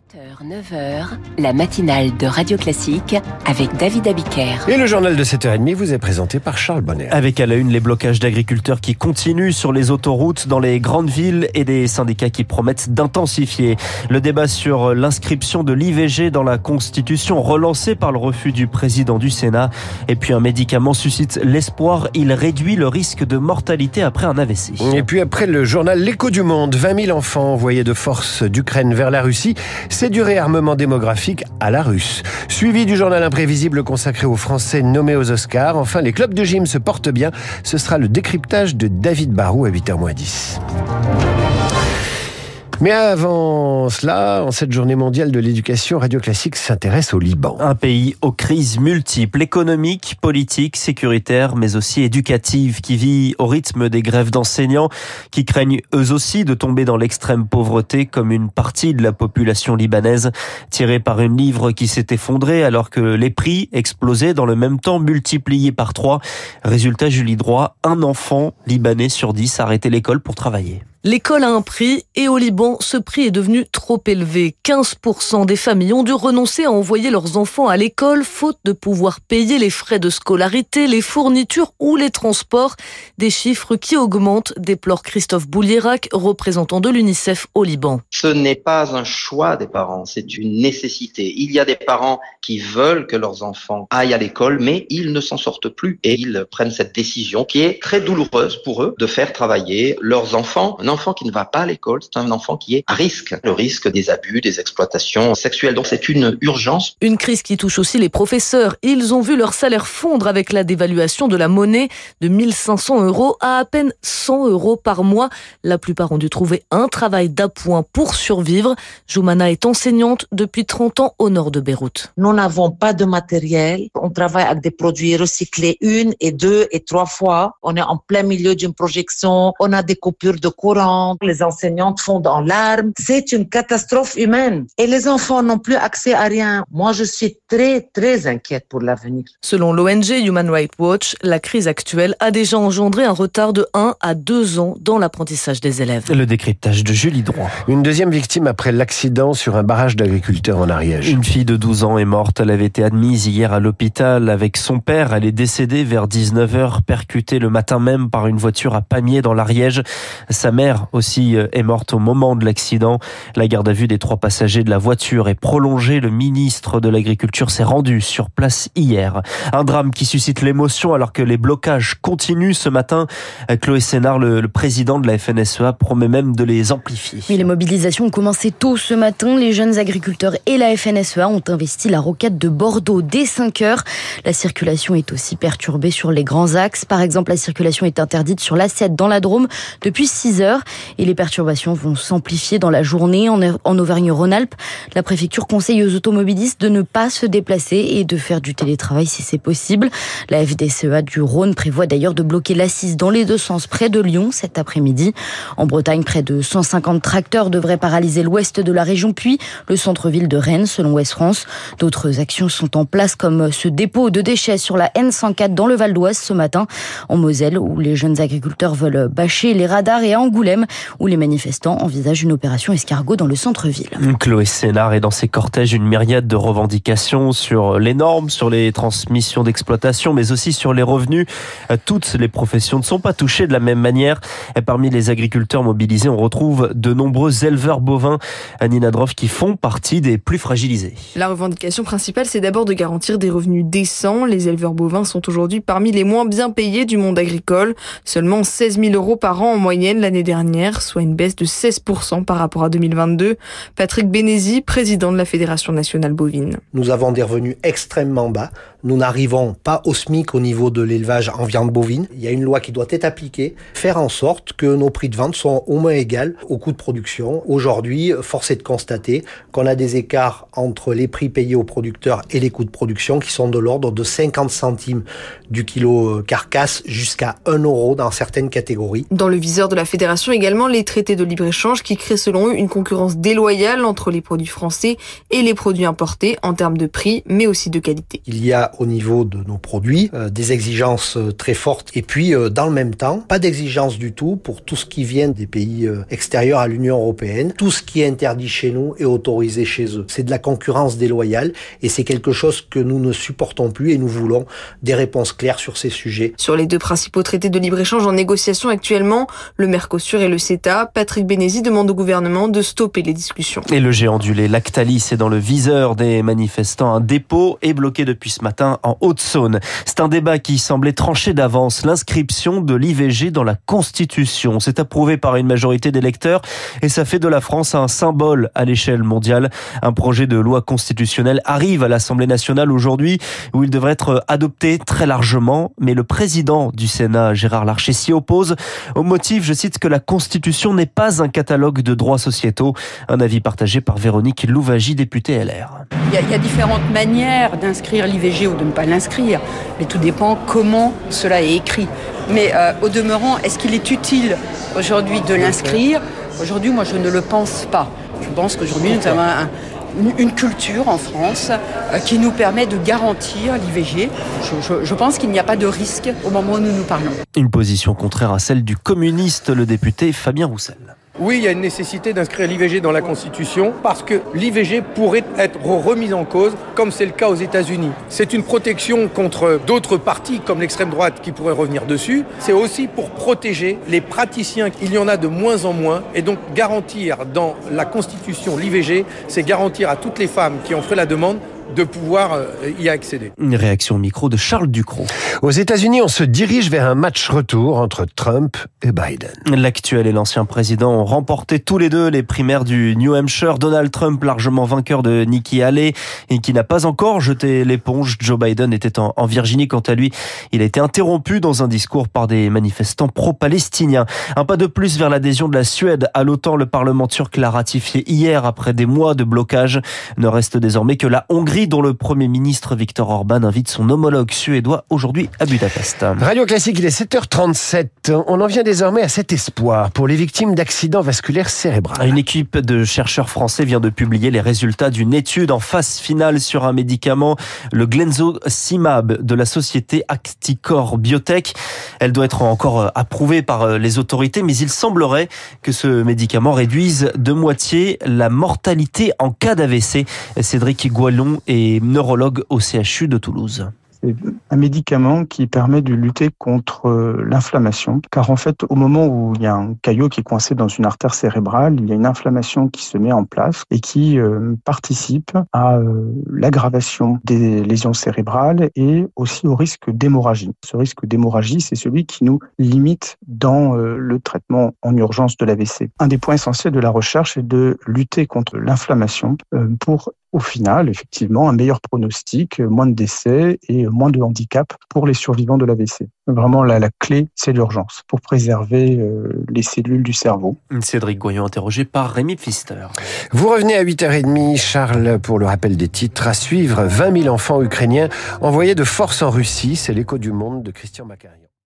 7h, 9h, la matinale de Radio Classique avec David Abiker. Et le journal de 7h30 vous est présenté par Charles Bonner. Avec à la une les blocages d'agriculteurs qui continuent sur les autoroutes dans les grandes villes et des syndicats qui promettent d'intensifier. Le débat sur l'inscription de l'IVG dans la Constitution relancé par le refus du président du Sénat. Et puis un médicament suscite l'espoir, il réduit le risque de mortalité après un AVC. Et puis après le journal L'écho du monde, 20 000 enfants envoyés de force d'Ukraine vers la Russie. C'est du réarmement démographique à la russe. Suivi du journal imprévisible consacré aux Français nommés aux Oscars. Enfin, les clubs de gym se portent bien. Ce sera le décryptage de David Barou à 8h10. Mais avant cela, en cette journée mondiale de l'éducation, Radio Classique s'intéresse au Liban. Un pays aux crises multiples, économiques, politiques, sécuritaires, mais aussi éducatives, qui vit au rythme des grèves d'enseignants, qui craignent eux aussi de tomber dans l'extrême pauvreté comme une partie de la population libanaise, tirée par une livre qui s'est effondrée alors que les prix explosaient dans le même temps, multipliés par trois. Résultat, Julie Droit, un enfant libanais sur dix a arrêté l'école pour travailler. L'école a un prix et au Liban, ce prix est devenu trop élevé. 15% des familles ont dû renoncer à envoyer leurs enfants à l'école faute de pouvoir payer les frais de scolarité, les fournitures ou les transports. Des chiffres qui augmentent, déplore Christophe Boulierac, représentant de l'UNICEF au Liban. Ce n'est pas un choix des parents, c'est une nécessité. Il y a des parents qui veulent que leurs enfants aillent à l'école, mais ils ne s'en sortent plus et ils prennent cette décision qui est très douloureuse pour eux de faire travailler leurs enfants enfant qui ne va pas à l'école, c'est un enfant qui est à risque. Le risque des abus, des exploitations sexuelles. Donc c'est une urgence. Une crise qui touche aussi les professeurs. Ils ont vu leur salaire fondre avec la dévaluation de la monnaie de 1500 euros à à peine 100 euros par mois. La plupart ont dû trouver un travail d'appoint pour survivre. Joumana est enseignante depuis 30 ans au nord de Beyrouth. Nous n'avons pas de matériel. On travaille avec des produits recyclés une et deux et trois fois. On est en plein milieu d'une projection. On a des coupures de courant les enseignantes font dans larmes. C'est une catastrophe humaine. Et les enfants n'ont plus accès à rien. Moi, je suis très, très inquiète pour l'avenir. Selon l'ONG Human Rights Watch, la crise actuelle a déjà engendré un retard de 1 à 2 ans dans l'apprentissage des élèves. Le décryptage de Julie Droit. Une deuxième victime après l'accident sur un barrage d'agriculteurs en Ariège. Une fille de 12 ans est morte. Elle avait été admise hier à l'hôpital avec son père. Elle est décédée vers 19h, percutée le matin même par une voiture à Pamiers dans l'Ariège. Sa mère aussi euh, est morte au moment de l'accident. La garde à vue des trois passagers de la voiture est prolongée. Le ministre de l'Agriculture s'est rendu sur place hier. Un drame qui suscite l'émotion alors que les blocages continuent ce matin. Chloé Sénard, le, président de la FNSEA, promet même de les amplifier. les mobilisations ont commencé tôt ce matin. Les jeunes agriculteurs et la FNSEA ont investi la rocade de Bordeaux dès 5 heures. La circulation est aussi perturbée sur les grands axes. Par exemple, la circulation est interdite sur l'A7 dans la Drôme depuis 6 heures et les perturbations vont s'amplifier dans la journée en Auvergne-Rhône-Alpes. La préfecture conseille aux automobilistes de ne pas se déplacer et de faire du télétravail si c'est possible. La FDCEA du Rhône prévoit d'ailleurs de bloquer l'assise dans les deux sens près de Lyon cet après-midi. En Bretagne, près de 150 tracteurs devraient paralyser l'ouest de la région puis le centre-ville de Rennes selon Ouest France. D'autres actions sont en place comme ce dépôt de déchets sur la N104 dans le Val d'Oise ce matin en Moselle où les jeunes agriculteurs veulent bâcher les radars et à Angoulême où les manifestants envisagent une opération escargot dans le centre-ville. Chloé Sénard est dans ses cortèges une myriade de revendications sur les normes, sur les transmissions d'exploitation, mais aussi sur les revenus. Toutes les professions ne sont pas touchées de la même manière. Et parmi les agriculteurs mobilisés, on retrouve de nombreux éleveurs bovins, Nina Droff, qui font partie des plus fragilisés. La revendication principale, c'est d'abord de garantir des revenus décents. Les éleveurs bovins sont aujourd'hui parmi les moins bien payés du monde agricole. Seulement 16 000 euros par an en moyenne l'année dernière soit une baisse de 16% par rapport à 2022. Patrick Bénézy, président de la Fédération nationale bovine. Nous avons des revenus extrêmement bas. Nous n'arrivons pas au SMIC au niveau de l'élevage en viande bovine. Il y a une loi qui doit être appliquée, faire en sorte que nos prix de vente sont au moins égaux au coût de production. Aujourd'hui, force est de constater qu'on a des écarts entre les prix payés aux producteurs et les coûts de production qui sont de l'ordre de 50 centimes du kilo carcasse jusqu'à 1 euro dans certaines catégories. Dans le viseur de la fédération, également les traités de libre-échange qui créent selon eux une concurrence déloyale entre les produits français et les produits importés en termes de prix, mais aussi de qualité. Il y a au niveau de nos produits euh, des exigences euh, très fortes et puis euh, dans le même temps, pas d'exigences du tout pour tout ce qui vient des pays extérieurs à l'Union européenne. Tout ce qui est interdit chez nous est autorisé chez eux. C'est de la concurrence déloyale et c'est quelque chose que nous ne supportons plus et nous voulons des réponses claires sur ces sujets. Sur les deux principaux traités de libre-échange en négociation actuellement, le Mercosur et le CETA, Patrick demande au gouvernement de stopper les discussions. Et le géant du lait Lactalis est dans le viseur des manifestants. Un dépôt est bloqué depuis ce matin en Haute-Saône. C'est un débat qui semblait tranché d'avance. L'inscription de l'IVG dans la Constitution. C'est approuvé par une majorité d'électeurs et ça fait de la France un symbole à l'échelle mondiale. Un projet de loi constitutionnelle arrive à l'Assemblée nationale aujourd'hui où il devrait être adopté très largement. Mais le président du Sénat, Gérard Larcher, s'y oppose au motif, je cite, que la Constitution n'est pas un catalogue de droits sociétaux. Un avis partagé par Véronique Louvagie, députée LR. Il y, a, il y a différentes manières d'inscrire l'IVG ou de ne pas l'inscrire, mais tout dépend comment cela est écrit. Mais euh, au demeurant, est-ce qu'il est utile aujourd'hui de l'inscrire? Aujourd'hui, moi, je ne le pense pas. Je pense qu'aujourd'hui, nous avons un, une culture en France euh, qui nous permet de garantir l'IVG. Je, je, je, pense qu'il n'y a pas de risque au moment où nous nous parlons. Une position contraire à celle du communiste, le député Fabien Roussel. Oui, il y a une nécessité d'inscrire l'IVG dans la Constitution parce que l'IVG pourrait être remise en cause, comme c'est le cas aux États-Unis. C'est une protection contre d'autres partis, comme l'extrême droite, qui pourraient revenir dessus. C'est aussi pour protéger les praticiens. Il y en a de moins en moins. Et donc, garantir dans la Constitution l'IVG, c'est garantir à toutes les femmes qui en feraient la demande de pouvoir euh, y accéder. Une réaction au micro de Charles Ducrot. Aux États-Unis, on se dirige vers un match retour entre Trump et Biden. L'actuel et l'ancien président ont remporté tous les deux les primaires du New Hampshire. Donald Trump, largement vainqueur de Nikki Haley et qui n'a pas encore jeté l'éponge. Joe Biden était en, en Virginie. Quant à lui, il a été interrompu dans un discours par des manifestants pro-palestiniens. Un pas de plus vers l'adhésion de la Suède à l'OTAN. Le Parlement turc l'a ratifié hier après des mois de blocage. Ne reste désormais que la Hongrie dont le Premier ministre Viktor Orban invite son homologue suédois aujourd'hui à Budapest. Radio Classique, il est 7h37. On en vient désormais à cet espoir pour les victimes d'accidents vasculaires cérébraux. Une équipe de chercheurs français vient de publier les résultats d'une étude en phase finale sur un médicament, le Glenzocimab de la société Acticor Biotech. Elle doit être encore approuvée par les autorités, mais il semblerait que ce médicament réduise de moitié la mortalité en cas d'AVC. Cédric Goualon et neurologue au CHU de Toulouse. C'est un médicament qui permet de lutter contre l'inflammation, car en fait, au moment où il y a un caillot qui est coincé dans une artère cérébrale, il y a une inflammation qui se met en place et qui euh, participe à euh, l'aggravation des lésions cérébrales et aussi au risque d'hémorragie. Ce risque d'hémorragie, c'est celui qui nous limite dans euh, le traitement en urgence de l'AVC. Un des points essentiels de la recherche est de lutter contre l'inflammation pour au final, effectivement, un meilleur pronostic, moins de décès et moins de handicap pour les survivants de l'AVC. Vraiment, la, la clé, c'est l'urgence pour préserver euh, les cellules du cerveau. Cédric Goyon, interrogé par Rémi Pfister. Vous revenez à 8h30, Charles, pour le rappel des titres. À suivre, 20 000 enfants ukrainiens envoyés de force en Russie. C'est l'écho du monde de Christian Macarian.